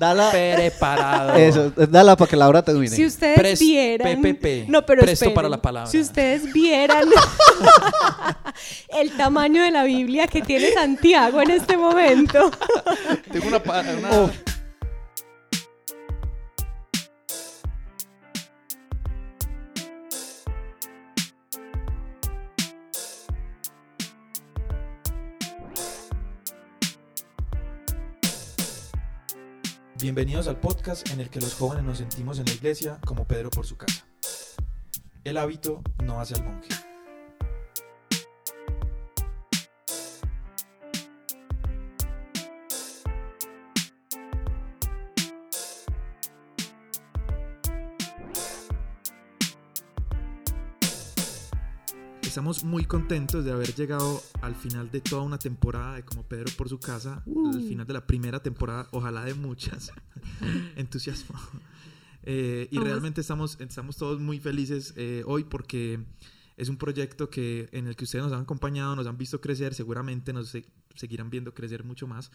Dala. Preparado. Eso, dala para que Laura termine. Si ustedes Pres- vieran. PPP. No, pero Presto esperen. para la palabra. Si ustedes vieran el tamaño de la Biblia que tiene Santiago en este momento. Tengo una- Bienvenidos al podcast en el que los jóvenes nos sentimos en la iglesia como Pedro por su casa. El hábito no hace al monje. Estamos muy contentos de haber llegado al final de toda una temporada de Como Pedro por su casa, al final de la primera temporada, ojalá de muchas. Entusiasmo. Eh, y realmente estamos, estamos todos muy felices eh, hoy porque es un proyecto que, en el que ustedes nos han acompañado, nos han visto crecer, seguramente nos se- seguirán viendo crecer mucho más.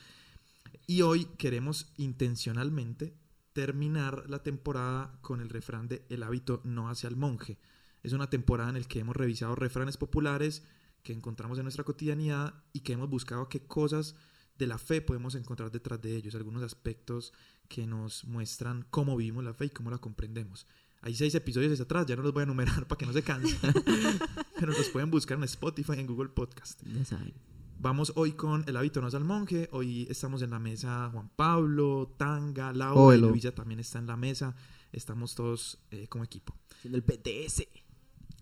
Y hoy queremos intencionalmente terminar la temporada con el refrán de El hábito no hace al monje. Es una temporada en la que hemos revisado refranes populares que encontramos en nuestra cotidianidad y que hemos buscado qué cosas de la fe podemos encontrar detrás de ellos, algunos aspectos que nos muestran cómo vivimos la fe y cómo la comprendemos. Hay seis episodios hacia atrás, ya no los voy a enumerar para que no se cansen, pero los pueden buscar en Spotify, en Google Podcast. Vamos hoy con El hábito no es al monje. Hoy estamos en la mesa Juan Pablo, Tanga, Laura, y Óvelo. Luisa también está en la mesa. Estamos todos eh, como equipo. Haciendo el PTS.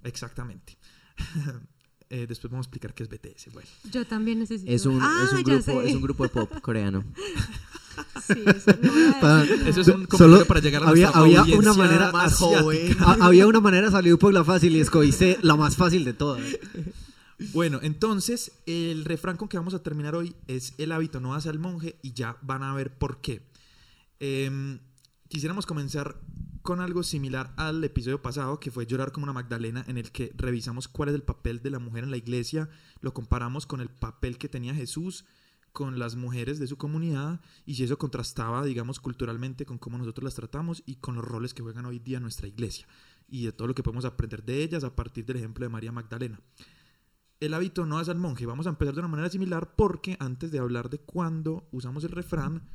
Exactamente. Eh, después vamos a explicar qué es BTS. Bueno, Yo también necesito. Es un, Ah, es, un grupo, es un grupo de pop coreano. Sí, eso no eso es un Solo para llegar a había, había una manera más joven. ha- había una manera de salir por la fácil y escogiste la más fácil de todas. Bueno, entonces el refrán con que vamos a terminar hoy es el hábito no hace al monje y ya van a ver por qué. Em, quisiéramos comenzar con algo similar al episodio pasado que fue llorar como una Magdalena en el que revisamos cuál es el papel de la mujer en la iglesia, lo comparamos con el papel que tenía Jesús con las mujeres de su comunidad y si eso contrastaba, digamos, culturalmente con cómo nosotros las tratamos y con los roles que juegan hoy día nuestra iglesia y de todo lo que podemos aprender de ellas a partir del ejemplo de María Magdalena el hábito no hace al monje. Vamos a empezar de una manera similar porque antes de hablar de cuándo usamos el refrán,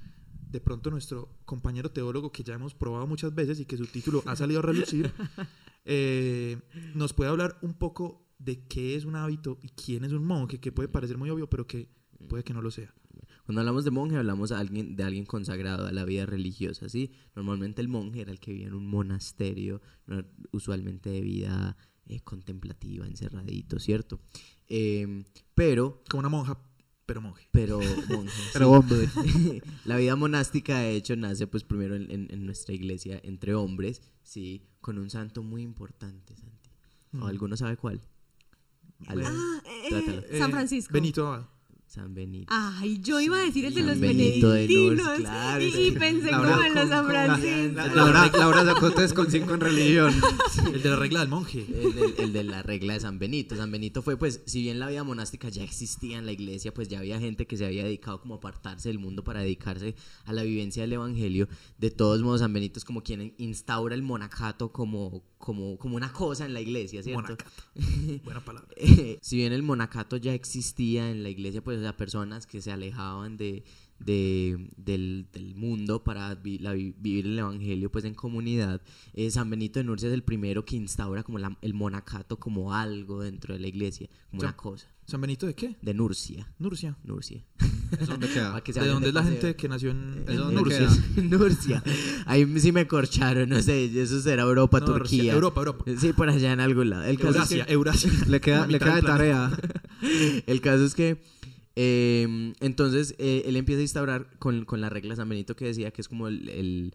de pronto nuestro compañero teólogo que ya hemos probado muchas veces y que su título ha salido a relucir, eh, nos puede hablar un poco de qué es un hábito y quién es un monje, que puede parecer muy obvio, pero que puede que no lo sea. Cuando hablamos de monje, hablamos a alguien, de alguien consagrado a la vida religiosa, ¿sí? Normalmente el monje era el que vivía en un monasterio, usualmente de vida eh, contemplativa, encerradito, ¿cierto? Em, pero, Como una monja, pero monje. pero monje, Pero hombre. la vida monástica, de hecho, nace pues primero en, en- en nuestra iglesia entre hombres, ¿sí? Con un santo muy importante, Santi. ¿O Mm. alguno sabe cuál? Ah, eh, Trátalo. San Eh, Francisco. Benito Abad. San Benito. Ay, yo iba a decir el de San los Benito de benedictinos. Lourdes, claro, y, pensé Laura como en los San con la- Francisco. Laura, sacó 3 con 5 en religión. El de la regla del monje. El, del- el de la regla de San Benito. San Benito fue, pues, si bien la vida monástica ya existía en la iglesia, pues ya había gente que se había dedicado como a apartarse del mundo para dedicarse a la vivencia del evangelio. De todos modos, San Benito es como quien instaura el monacato como, como, como una cosa en la iglesia, ¿cierto? Monacato. Buena palabra. Eh, si bien el monacato ya existía en la iglesia, pues o sea, personas que se alejaban de, de- del, del mundo para vi- la vi- vivir el evangelio pues en comunidad, eh, San Benito de Nurcia es el primero que instaura como la- el monacato como algo dentro de la iglesia, como una cosa. ¿San Benito de qué? De Nurcia. Nurcia. Nurcia. ¿Eso dónde queda? ¿De dónde es la paseo. gente que nació en, en ¿Eso dónde Nurcia? queda? Nurcia. Ahí sí me corcharon, no sé, eso será Europa, No, Turquía. Europa, Europa. Sí, por allá en algún lado. El caso es que- Eurasia, Eurasia. Le queda, le queda de tarea. El caso es que eh, entonces eh, él empieza a instaurar con, con la regla de San Benito que decía que es como el, el-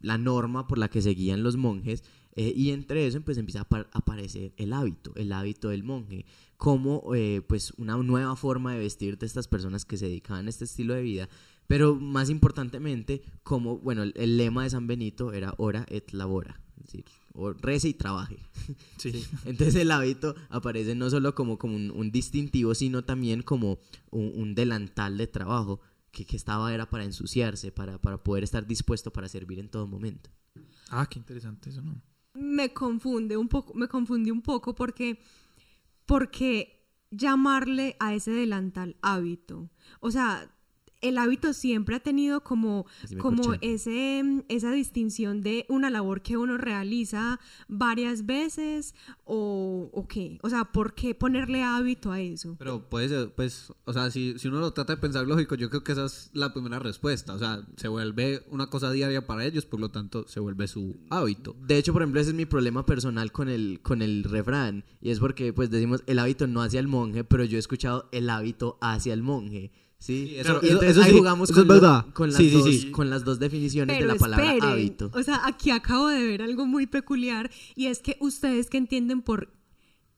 la norma por la que seguían los monjes eh, y entre eso pues empieza a apa- aparecer el hábito, el hábito del monje, como eh, pues una nueva forma de vestir de estas personas que se dedicaban a este estilo de vida, pero más importantemente como, bueno, el, el lema de San Benito era ora et labora, es decir, o rece y trabaje. Sí. Entonces el hábito aparece no solo como, como un, un distintivo, sino también como un, un delantal de trabajo que, que estaba era para ensuciarse, para, para poder estar dispuesto para servir en todo momento. Ah, qué interesante eso, ¿no? me confunde un poco, me confundí un poco porque, porque llamarle a ese delantal hábito. O sea, el hábito siempre ha tenido como, como ese, esa distinción de una labor que uno realiza varias veces o, o qué. O sea, ¿por qué ponerle hábito a eso? Pero puede ser, pues, o sea, si, si uno lo trata de pensar lógico, yo creo que esa es la primera respuesta. O sea, se vuelve una cosa diaria para ellos, por lo tanto, se vuelve su hábito. De hecho, por ejemplo, ese es mi problema personal con el, con el refrán. Y es porque, pues, decimos el hábito no hacia el monje, pero yo he escuchado el hábito hacia el monje. ¿Sí? Eso- y eso- entonces eso ahí sí, jugamos eso con, es lo- verdad. con las Sí, sí, dos, sí. con las dos definiciones Pero de la palabra esperen, hábito. O sea, aquí acabo de ver algo muy peculiar y es que ustedes que entienden por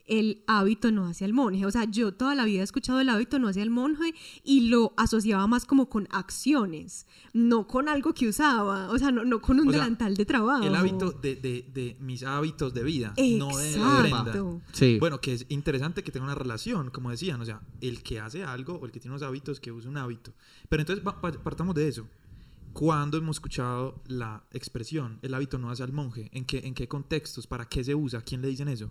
el hábito no hacia el monje. O sea, yo toda la vida he escuchado el hábito no hacia el monje y lo asociaba más como con acciones, no con algo que usaba, o sea, no, no con un O sea, delantal de trabajo. El hábito de, de- de mis hábitos de vida, no de la prenda. Exacto. Sí. Bueno, que es interesante que tenga una relación, como decían, o sea, el que hace algo o el que tiene unos hábitos que usa un hábito. Pero entonces partamos de eso. ¿Cuándo hemos escuchado la expresión, el hábito no hace al monje? ¿En qué, ¿En qué contextos? ¿Para qué se usa? ¿A quién le dicen eso?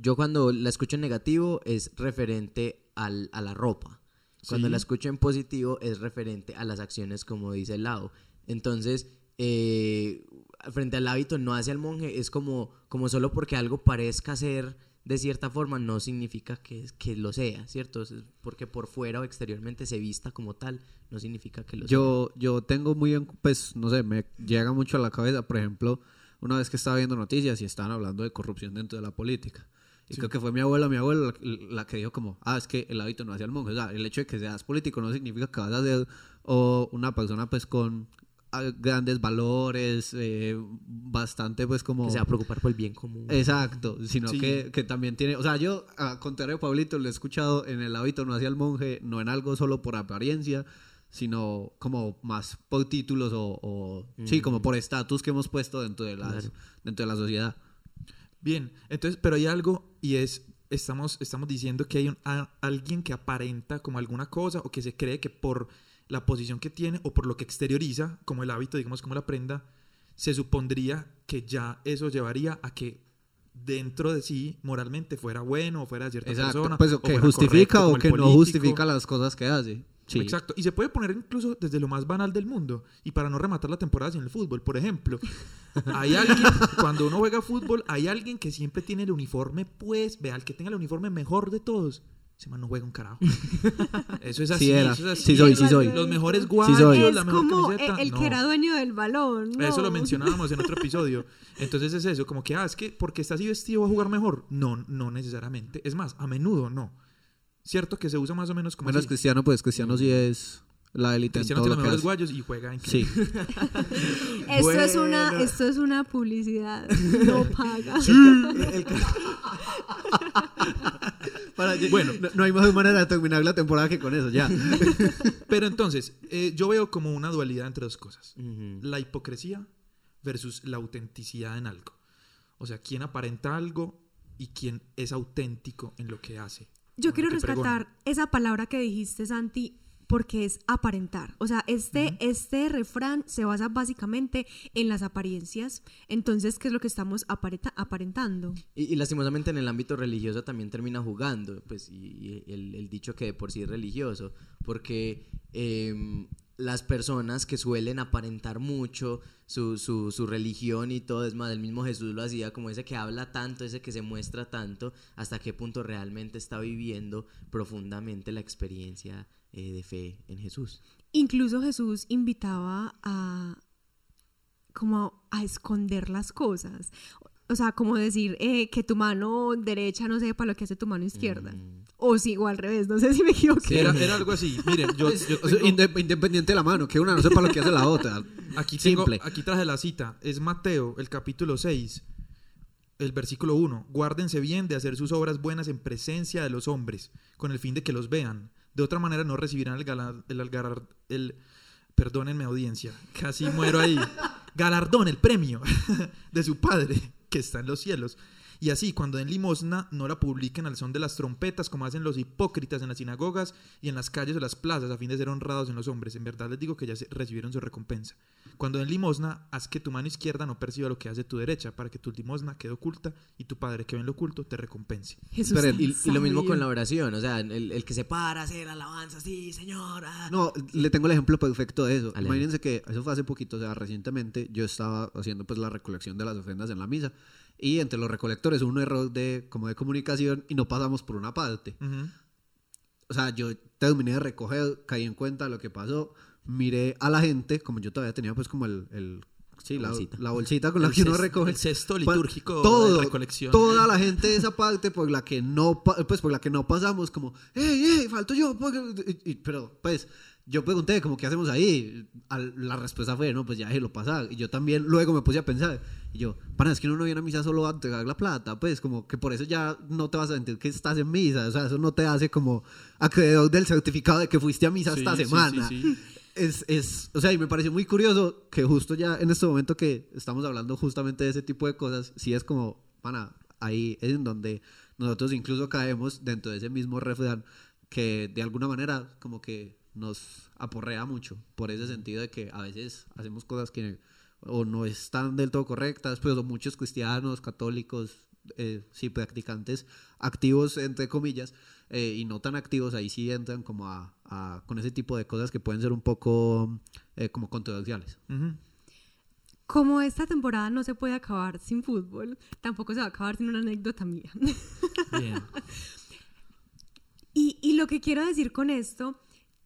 Yo cuando la escucho en negativo es referente al- a la ropa. Cuando Sí. la escucho en positivo es referente a las acciones, como dice el lado. Entonces, eh, frente al hábito no hacia el monje, es como, como solo porque algo parezca ser de cierta forma, no significa que, que lo sea, ¿cierto? Es porque por fuera o exteriormente se vista como tal, no significa que lo sea. Yo, yo tengo muy, en- pues, no sé, me llega mucho a la cabeza, por ejemplo, una vez que estaba viendo noticias y estaban hablando de corrupción dentro de la política. Y creo que fue mi abuela, mi abuela, la, la que dijo como, ah, es que el hábito no hace al monje. O sea, el hecho de que seas político no significa que vas a ser o una persona, pues, con ah, grandes valores, eh, bastante, pues, como... Que se va a preocupar por el bien común. Exacto, sino Sí. que, que también tiene, o sea, yo, a contrario de Pablito, lo he escuchado en el hábito no hacia el monje, no en algo solo por apariencia, sino como más por títulos o, o- sí, como por estatus que hemos puesto dentro de, las, Claro. dentro de la sociedad. Bien, entonces, pero hay algo y es, estamos, estamos diciendo que hay un- a- alguien que aparenta como alguna cosa o que se cree que por la posición que tiene o por lo que exterioriza, como el hábito, digamos, como la prenda, se supondría que ya eso llevaría a que dentro de sí moralmente fuera bueno o fuera de cierta Exacto, persona. pues o que justifica correcto, o que no político. justifica las cosas que hace. Sí. Exacto. Y se puede poner incluso desde lo más banal del mundo. Y para no rematar la temporada sin el fútbol, por ejemplo, hay alguien, cuando uno juega fútbol, hay alguien que siempre tiene el uniforme, pues, vea, el que tenga el uniforme mejor de todos. Ese man no juega un carajo. Eso es así. Sí era. eso es así. Sí soy, sí soy. Los mejores guayos. Es la mejor como camiseta. el, el no. que era dueño del balón. Eso lo mencionábamos en otro episodio. Entonces es eso, como que, ah, es que porque está así vestido va a jugar mejor. No, no necesariamente. Es más, a menudo no. Cierto que se usa más o menos como Menos así. Cristiano, pues Cristiano sí es la élite en Cristiano tiene lo los mejores guayos y juega en Sí. Esto, es una, esto es una publicidad. No paga. Para- Bueno. no, no hay mejor manera de terminar la temporada que con eso, ya. Pero entonces, eh, yo veo como una dualidad entre dos cosas. La hipocresía versus la autenticidad en algo. O sea, quién aparenta algo y quién es auténtico en lo que hace. Yo quiero pregona. rescatar esa palabra que dijiste, Santi, porque es aparentar. O sea, este, este refrán se basa básicamente en las apariencias. Entonces, ¿qué es lo que estamos aparenta- aparentando? Y, y lastimosamente en el ámbito religioso también termina jugando, pues, y, y el, el dicho que de por sí es religioso, porque em, las personas que suelen aparentar mucho su, su, su religión y todo, es más, el mismo Jesús lo hacía como ese que habla tanto, ese que se muestra tanto, hasta qué punto realmente está viviendo profundamente la experiencia eh, de fe en Jesús. Incluso Jesús invitaba a como a esconder las cosas. O sea, como decir eh, que tu mano derecha no sepa lo que hace tu mano izquierda. Mm. O sí, o al revés, no sé si me equivoqué. Era, era algo así. Miren, yo, yo O sea, tengo- inde- independiente de la mano, que una no sepa lo que hace la otra. Aquí, tengo, Simple. aquí traje la cita. Es Mateo, el capítulo 6, el versículo 1. Guárdense bien de hacer sus obras buenas en presencia de los hombres, con el fin de que los vean. De otra manera no recibirán el galar, el, el perdónenme audiencia, casi muero ahí. Galardón, el premio de su Padre que está en los cielos. Y así, cuando den limosna, no la publiquen al son de las trompetas, como hacen los hipócritas en las sinagogas y en las calles o las plazas, a fin de ser honrados en los hombres. En verdad les digo que ya se- recibieron su recompensa. Cuando den limosna, haz que tu mano izquierda no perciba lo que hace tu derecha, para que tu limosna quede oculta y tu Padre que ve en lo oculto te recompense. Jesús Pero Y, y lo mismo con la oración, o sea, el, el que se para a hacer alabanza, sí, señor. ah. No, le tengo el ejemplo perfecto de eso. Ale. Imagínense que eso fue hace poquito, o sea, recientemente yo estaba haciendo pues la recolección de las ofrendas en la misa y entre los recolectores hubo un error de como de comunicación y no pasamos por una parte. Ujú. O sea, yo terminé de recoger, caí en cuenta de lo que pasó, miré a la gente, como yo todavía tenía pues como el, el sí, La la, bolsita. la bolsita con la El que uno recoge. el cesto litúrgico de todo, recolección. Toda la gente de esa parte por la que no, pues por la que no pasamos, como, ¡Ey, ey, falto yo! porque-". Y- y- pero, pues, yo pregunté, como, ¿qué hacemos ahí? Al- la respuesta fue, no, pues ya déjelo pasar. Y yo también luego me puse a pensar, y yo, pana, es que uno no viene a misa solo a entregar la plata, pues, como que por eso ya no te vas a sentir que estás en misa, o sea, eso no te hace como acreedor del certificado de que fuiste a misa Sí, esta semana. sí, sí. Es, es, o sea, y me pareció muy curioso que justo ya en este momento que estamos hablando justamente de ese tipo de cosas, sí es como, pana, ahí es en donde nosotros incluso caemos dentro de ese mismo refrán que de alguna manera como que nos aporrea mucho por ese sentido de que a veces hacemos cosas que o no están del todo correctas, pero muchos cristianos, católicos, eh, sí, practicantes activos, entre comillas, eh, y no tan activos, ahí sí entran como a, a- con ese tipo de cosas que pueden ser un poco eh, como controversiales. Como esta temporada no se puede acabar sin fútbol, tampoco se va a acabar sin una anécdota mía. Bien. Y, y lo que quiero decir con esto,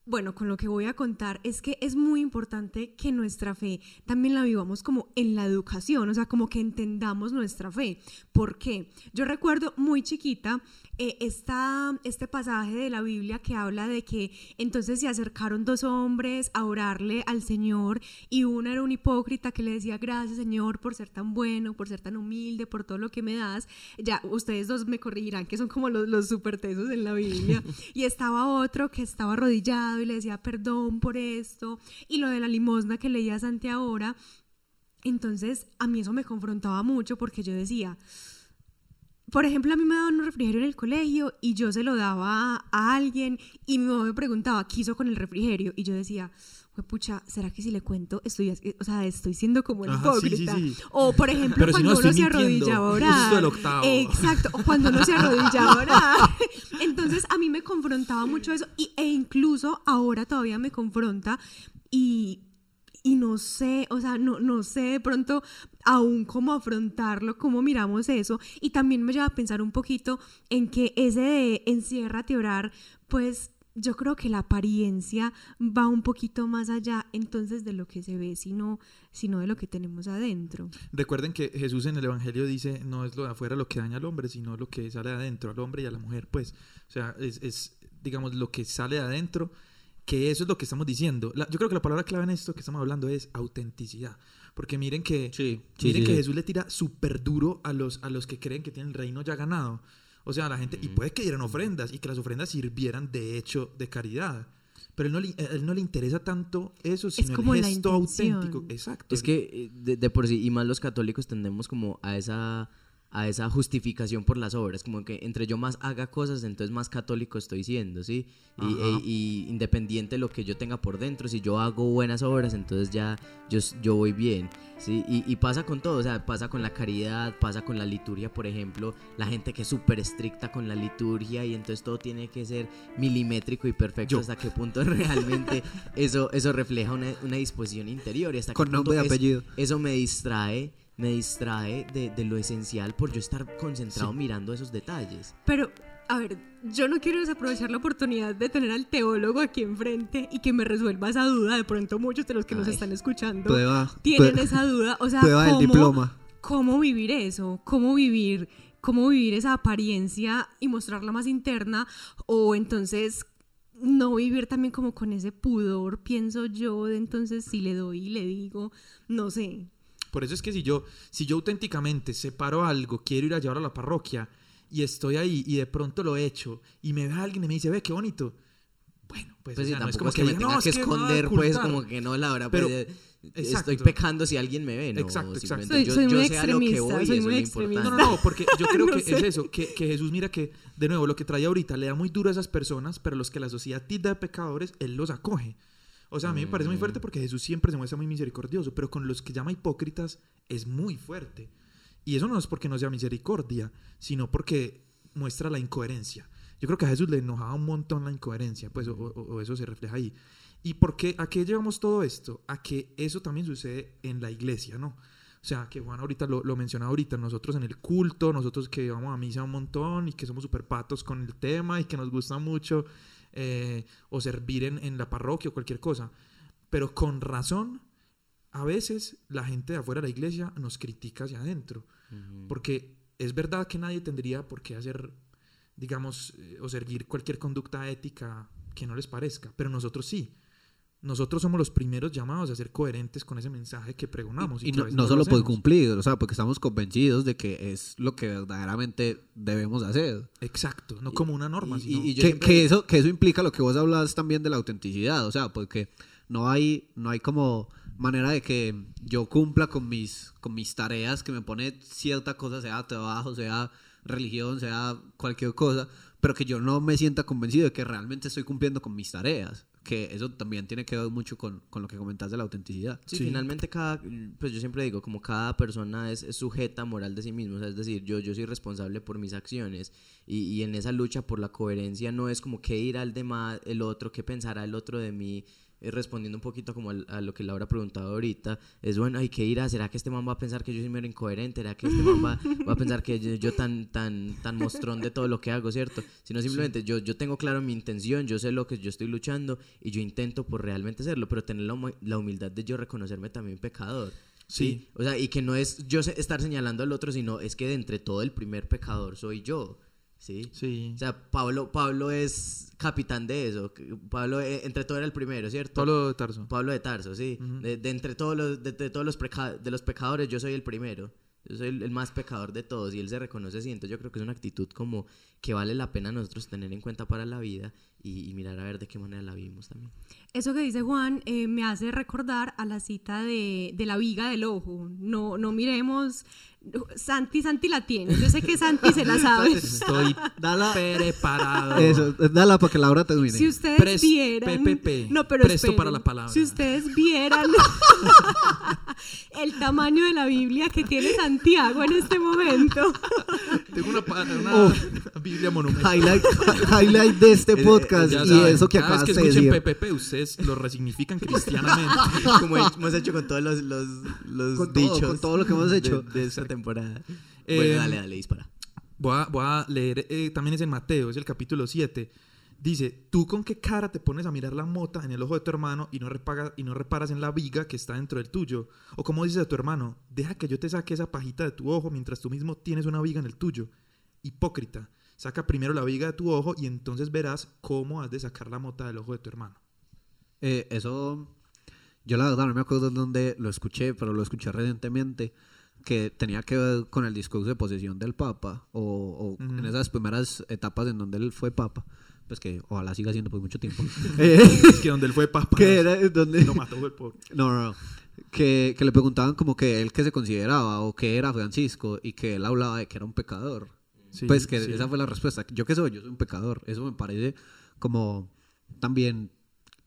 bueno, con lo que voy a contar, es que es muy importante que nuestra fe también la vivamos como en la educación, o sea, como que entendamos nuestra fe. ¿Por qué? Yo recuerdo muy chiquita eh, esta- este pasaje de la Biblia que habla de que entonces se acercaron dos hombres a orarle al Señor y uno era un hipócrita que le decía gracias Señor por ser tan bueno, por ser tan humilde, por todo lo que me das. Ya ustedes dos me corregirán que son como los, los super tesos en la Biblia. y estaba otro que estaba arrodillado y le decía perdón por esto. Y lo de la limosna que leía Santi ahora. Entonces a mí eso me confrontaba mucho porque yo decía, por ejemplo, a mí me daban un refrigerio en el colegio y yo se lo daba a alguien y mi mamá me preguntaba, ¿qué hizo con el refrigerio? Y yo decía, "Jue pucha, ¿será que si le cuento estoy, o sea, estoy siendo como el Ajá, sí, sí, hipócrita? sí. O, por ejemplo, Pero si cuando no, uno se mintiendo, arrodillaba a justo orar. el octavo. Exacto, o cuando uno se arrodillaba a orar. Entonces, a mí me confrontaba mucho eso y, e incluso ahora todavía me confronta y y no sé, o sea, no, no sé de pronto aún cómo afrontarlo, cómo miramos eso. Y también me lleva a pensar un poquito en que ese de enciérrate orar, pues yo creo que la apariencia va un poquito más allá entonces de lo que se ve, sino, sino de lo que tenemos adentro. Recuerden que Jesús en el Evangelio dice, no es lo de afuera lo que daña al hombre, sino lo que sale de adentro, al hombre y a la mujer, pues. O sea, es, es, digamos, lo que sale de adentro, que eso es lo que estamos diciendo. La- yo creo que la palabra clave en esto que estamos hablando es autenticidad. Porque miren que, Sí, sí, miren sí, que sí. Jesús le tira súper duro a los, a los que creen que tienen el reino ya ganado. O sea, la gente, y puede que dieran ofrendas, y que las ofrendas sirvieran de hecho de caridad. Pero él no le, a él no le interesa tanto eso, sino como el gesto auténtico. Exacto. Es que eh, de, de por sí, y más los católicos tendemos como a esa, a esa justificación por las obras, como que entre yo más haga cosas, entonces más católico estoy siendo, ¿sí? Y, e- y independiente de lo que yo tenga por dentro, si yo hago buenas obras, entonces ya yo, yo voy bien, ¿sí? Y, y pasa con todo, o sea, pasa con la caridad, pasa con la liturgia, por ejemplo, la gente que es súper estricta con la liturgia y entonces todo tiene que ser milimétrico y perfecto Yo. hasta qué punto realmente eso, eso refleja una, una disposición interior y hasta Con qué punto nombre y es- apellido. eso me distrae, me distrae de, de lo esencial por yo estar concentrado mirando esos detalles. Pero, a ver, yo no quiero desaprovechar la oportunidad de tener al teólogo aquí enfrente y que me resuelva esa duda. De pronto muchos de los que nos están escuchando Prueba, tienen esa duda. O sea, ¿cómo, diploma. ¿cómo vivir eso? ¿Cómo vivir, ¿Cómo vivir esa apariencia y mostrarla más interna? O entonces no vivir también como con ese pudor, pienso yo, de entonces si le doy y le digo, no sé. Por eso es que si yo, si yo auténticamente separo algo, quiero ir a llevarlo a la parroquia y estoy ahí y de pronto lo echo y me ve alguien y me dice, ve, qué bonito. bueno, pues, Pues o sea, no tampoco es que, diga, me tenga "No, que es esconder, pues, ocultar". como que no, la hora, Pero- pues, estoy pecando si alguien me ve, ¿no? Exacto, exacto. Soy- yo, soy yo muy sé a lo que extremista, voy y soy eso muy es lo extremista. No, importante. no, no, porque yo creo No que sé. es eso, que, que Jesús mira que, de nuevo, lo que trae ahorita le da muy duro a esas personas, pero los que la sociedad tilda de pecadores, Él los acoge. O sea, a mí me parece muy fuerte porque Jesús siempre se muestra muy misericordioso, pero con los que llama hipócritas es muy fuerte. Y eso no es porque no sea misericordia, sino porque muestra la incoherencia. Yo creo que a Jesús le enojaba un montón la incoherencia, pues, o, eso se refleja ahí. ¿Y por qué, a qué llevamos todo esto? A que eso también sucede en la iglesia, ¿no? O sea, que Juan ahorita lo, lo menciona ahorita, nosotros en el culto, nosotros que vamos a misa un montón y que somos super patos con el tema y que nos gusta mucho eh, o servir en, en la parroquia o cualquier cosa. Pero con razón, a veces la gente de afuera de la iglesia nos critica hacia adentro. Porque es verdad que nadie tendría por qué hacer, digamos, eh, o seguir cualquier conducta ética que no les parezca, pero nosotros sí. Nosotros somos los primeros llamados a ser coherentes con ese mensaje que pregonamos. Y, que no, solo por cumplir, o sea, porque estamos convencidos de que es lo que verdaderamente debemos hacer. Exacto, no como una norma, Y- sino... y- que, siempre- que eso, que eso implica lo que vos hablas también de la autenticidad, o sea, porque no hay, no hay como manera de que yo cumpla con mis, con mis tareas, que me pone cierta cosa, sea trabajo, sea religión, sea cualquier cosa, pero que yo no me sienta convencido de que realmente estoy cumpliendo con mis tareas. Que eso también tiene que ver mucho con, con lo que comentas de la autenticidad. Sí, Sí. finalmente cada, pues yo siempre digo, como cada persona es, es sujeta moral de sí mismo, o sea, es decir, yo, yo soy responsable por mis acciones y, y en esa lucha por la coherencia no es como qué dirá el demás, el otro, qué pensará el otro de mí, eh, respondiendo un poquito como a lo que Laura ha preguntado ahorita, es bueno, ay, qué dirá, ¿será que este man va a pensar que yo soy mero incoherente? ¿Será que este man va, va a pensar que yo, yo tan, tan, tan mostrón de todo lo que hago, ¿cierto? Sino simplemente yo, yo tengo claro mi intención, yo sé lo que yo estoy luchando y yo intento por realmente hacerlo, pero tener la, humi- la humildad de yo reconocerme también pecador. Sí. O sea, y que no es yo estar señalando al otro, sino es que de entre todo el primer pecador soy yo. ¿Sí? Sí. O sea, Pablo, Pablo es capitán de eso. Pablo, eh, entre todo, era el primero, ¿cierto? Pablo de Tarso. Pablo de Tarso, sí. Ujú. de, de entre todos los, de, de todos los, preca- de los pecadores, yo soy el primero. Yo soy el, el más pecador de todos y él se reconoce así. Entonces yo creo que es una actitud como que vale la pena nosotros tener en cuenta para la vida y, y mirar a ver de qué manera la vivimos también. Eso que dice Juan eh, me hace recordar a la cita de, de la viga del ojo. No, no miremos. Santi, Santi la tiene. Yo sé que Santi se la sabe. Estoy Dala, preparado. eso, dala para que Laura termine. Si ustedes Pres- vieran. PPP. No, pero Presto esperen. para la palabra. Si ustedes vieran el tamaño de la Biblia que tiene Santiago en este momento. Tengo una, una Biblia monumental. highlight, highlight de este Eh, podcast Ya y saben, eso que cada vez acabas que de escuchen decir. PPP, ustedes lo resignifican cristianamente. Como hemos hecho con todos los, los, los Con todo, dichos con todo lo que hemos de- hecho. de, esta temporada. Eh, bueno, dale, dale, dispara. Voy a, voy a leer, eh, también es en Mateo, es el capítulo 7. Dice, ¿tú con qué cara te pones a mirar la mota en el ojo de tu hermano y no, repaga- y no reparas en la viga que está dentro del tuyo? O como dices a tu hermano, deja que yo te saque esa pajita de tu ojo mientras tú mismo tienes una viga en el tuyo. Hipócrita, saca primero la viga de tu ojo y entonces verás cómo has de sacar la mota del ojo de tu hermano. Eh, eso, yo la verdad no me acuerdo dónde lo escuché, pero lo escuché recientemente, que tenía que ver con el discurso de posesión del Papa, o, en esas primeras etapas en donde él fue Papa, pues que ojalá siga siendo por mucho tiempo. Es que donde él fue papa, que era donde... lo mató el pobre. No, no, no. Que, que le preguntaban como que él que se consideraba o que era Francisco y que él hablaba de que era un pecador. Sí, pues que sí. esa fue la respuesta. ¿Yo qué soy? Yo soy un pecador. Eso me parece como también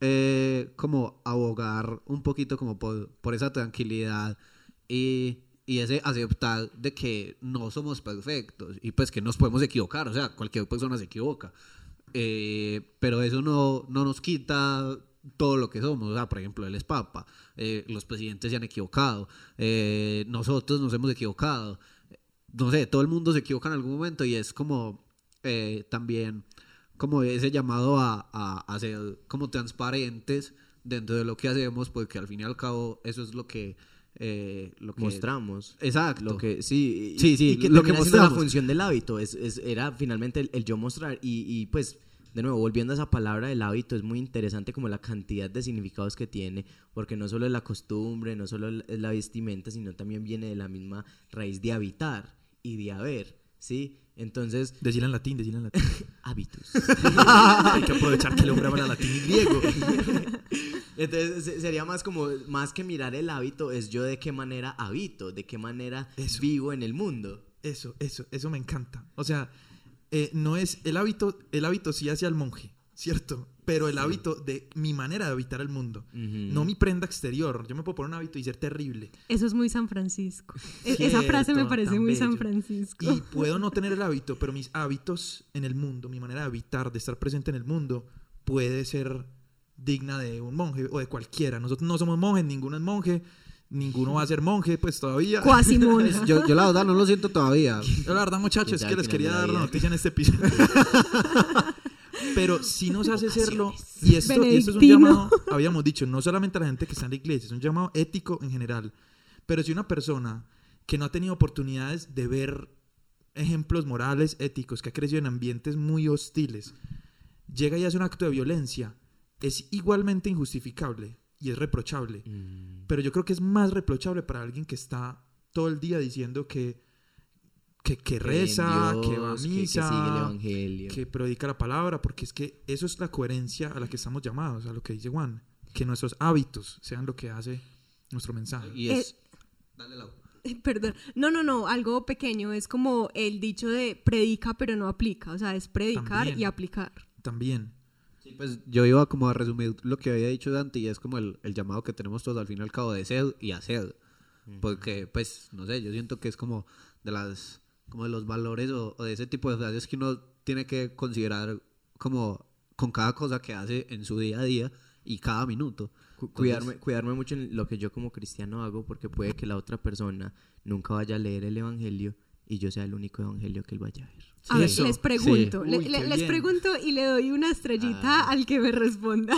eh, como abogar un poquito como por, por esa tranquilidad y, y ese aceptar de que no somos perfectos y pues que nos podemos equivocar. O sea, cualquier persona se equivoca. Eh, pero eso no, no nos quita todo lo que somos. O sea, por ejemplo, él es papa. eh, los presidentes se han equivocado. eh, nosotros nos hemos equivocado. No sé, todo el mundo se equivoca en algún momento y es como eh, también como ese llamado a, a, a ser como transparentes dentro de lo que hacemos porque al fin y al cabo eso es lo que eh, lo que Mostramos. exacto Lo que, sí, y- Sí, sí, y que lo que siendo la mostramos. función del hábito. Es, es- era finalmente el, el yo mostrar. Y, y, pues, de nuevo, volviendo a esa palabra del hábito, es muy interesante como la cantidad de significados que tiene, porque no solo es la costumbre, no solo es la vestimenta, sino también viene de la misma raíz de habitar y de haber, ¿sí? Entonces, Decirlo en latín, decirlo en latín. hábitos. Hay que aprovechar que el hombre habla latín y griego. Entonces se- sería más como, más que mirar el hábito, es yo de qué manera habito, de qué manera Eso. vivo en el mundo. Eso, eso, eso me encanta. O sea, eh, no es el hábito, el hábito sí hacia el monje, ¿cierto? Pero el hábito de mi manera de habitar el mundo. No mi prenda exterior. Yo me puedo poner un hábito y ser terrible. Eso es muy San Francisco. E- Esa frase me parece muy San. Francisco. Y puedo no tener el hábito, pero mis hábitos en el mundo, mi manera de habitar, de estar presente en el mundo, puede ser digna de un monje o de cualquiera. Nosotros no somos monjes, ninguno es monje, ninguno va a ser monje, pues todavía. Cuasi monja. Yo, yo la verdad no lo siento todavía. Yo la verdad, muchachos, es que les quería dar la noticia en este episodio. Pero si nos hace serlo, y esto, y esto es un llamado, habíamos dicho, no solamente a la gente que está en la iglesia, es un llamado ético en general. Pero si una persona que no ha tenido oportunidades de ver ejemplos morales, éticos, que ha crecido en ambientes muy hostiles, llega y hace un acto de violencia, es igualmente injustificable y es reprochable. Mm, Pero yo creo que es más reprochable para alguien que está todo el día diciendo que, que, reza, que va a que- misa, que sigue el evangelio. que predica la palabra, porque es que eso es la coherencia a la que estamos llamados, a lo que dice Juan, que nuestros hábitos sean lo que hace nuestro mensaje. Y Eh, es. Dale, Lau. Perdón. No, no, no, algo pequeño. Es como el dicho de predica pero no aplica. O sea, es predicar También. y aplicar. También. Sí, pues yo iba como a resumir lo que había dicho Dante y es como el, el llamado que tenemos todos al fin y al cabo de ser y hacer. Porque, pues, no sé, yo siento que es como de las, como de los valores o, o de ese tipo de frases que uno tiene que considerar como con cada cosa que hace en su día a día y cada minuto. Entonces, Cuidarme, cuidarme mucho en lo que yo como cristiano hago porque puede que la otra persona nunca vaya a leer el evangelio y yo sea el único evangelio que él vaya a ver. A Sí, ver, eso. les pregunto. Sí. le- Uy, les bien. pregunto y le doy una estrellita Ah. al que me responda.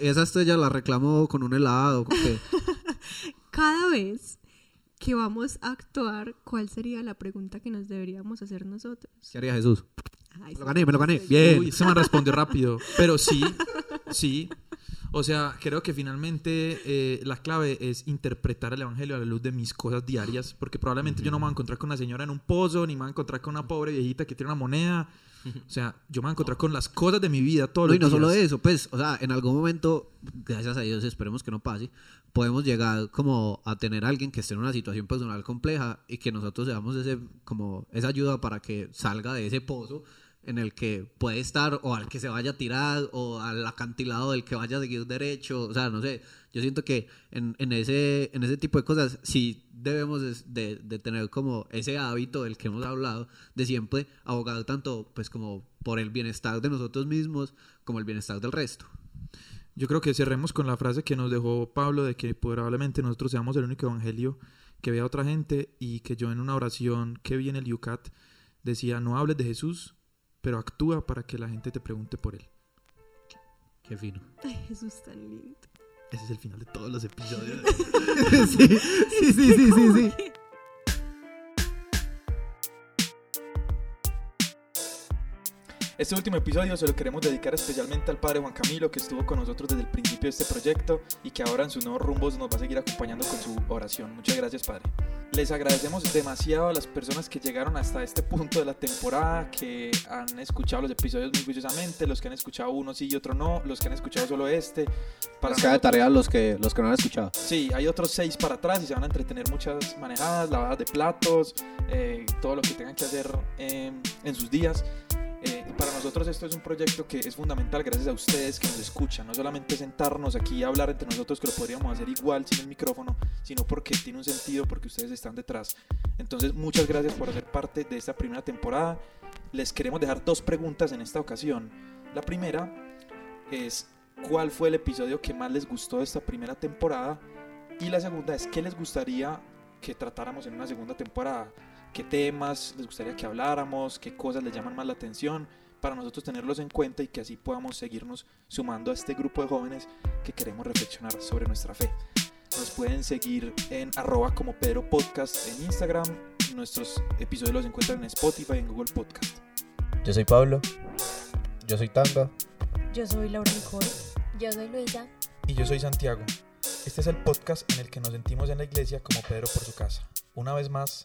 Esa estrella la reclamo con un helado. con Cada vez que vamos a actuar, ¿cuál sería la pregunta que nos deberíamos hacer nosotros? ¿Qué haría Jesús? Ay, Me lo gané, me lo gané. Bien. Uy, se me respondió rápido. Pero sí, sí. O sea, creo que finalmente eh, la clave es interpretar el evangelio a la luz de mis cosas diarias. Porque probablemente yo no me voy a encontrar con una señora en un pozo, ni me voy a encontrar con una pobre viejita que tiene una moneda. O sea, yo me voy a encontrar con las cosas de mi vida todos No, los y no días. solo eso, pues, o sea, en algún momento, gracias a Dios, esperemos que no pase, podemos llegar como a tener a alguien que esté en una situación personal compleja y que nosotros seamos ese, como esa ayuda para que salga de ese pozo en el que puede estar o al que se vaya a tirar o al acantilado del que vaya a seguir derecho, o sea, no sé, yo siento que en, en ese, en ese tipo de cosas sí debemos de, de- tener como ese hábito del que hemos hablado, de siempre abogar tanto pues como por el bienestar de nosotros mismos como el bienestar del resto. Yo creo que cerremos con la frase que nos dejó Pablo de que probablemente nosotros seamos el único evangelio que vea a otra gente y que yo en una oración que vi en el Yucat decía, no hables de Jesús, pero actúa para que la gente te pregunte por él. Qué fino. Ay, Jesús tan lindo. Ese es el final de todos los episodios. sí, sí, sí, sí, sí, sí. Este último episodio se lo queremos dedicar especialmente al padre Juan Camilo que estuvo con nosotros desde el principio de este proyecto y que ahora en sus nuevos rumbos nos va a seguir acompañando con su oración. Muchas gracias padre. Les agradecemos demasiado a las personas que llegaron hasta este punto de la temporada, que han escuchado los episodios muy juiciosamente, los que han escuchado uno sí y otro no, los que han escuchado solo este. Para queda de nosotros- tarea los que, los que no han escuchado. Sí, hay otros seis para atrás y se van a entretener muchas manejadas, lavadas de platos, eh, todo lo que tengan que hacer eh, en sus días. Eh, para nosotros esto es un proyecto que es fundamental gracias a ustedes que nos escuchan. No solamente sentarnos aquí y hablar entre nosotros que lo podríamos hacer igual sin el micrófono, sino porque tiene un sentido, porque ustedes están detrás. Entonces muchas gracias por hacer parte de esta primera temporada. Les queremos dejar dos preguntas en esta ocasión. La primera es cuál fue el episodio que más les gustó de esta primera temporada y la segunda es qué les gustaría que tratáramos en una segunda temporada, qué temas les gustaría que habláramos, qué cosas les llaman más la atención para nosotros tenerlos en cuenta y que así podamos seguirnos sumando a este grupo de jóvenes que queremos reflexionar sobre nuestra fe. Nos pueden seguir en arroba como Pedro Podcast en Instagram. Nuestros episodios los encuentran en Spotify y en Google Podcast. Yo soy Pablo. Yo soy Tanga. Yo soy Laura Nicole. Yo soy Luisa. Y yo soy Santiago. Este es el podcast en el que nos sentimos en la iglesia como Pedro por su casa. Una vez más,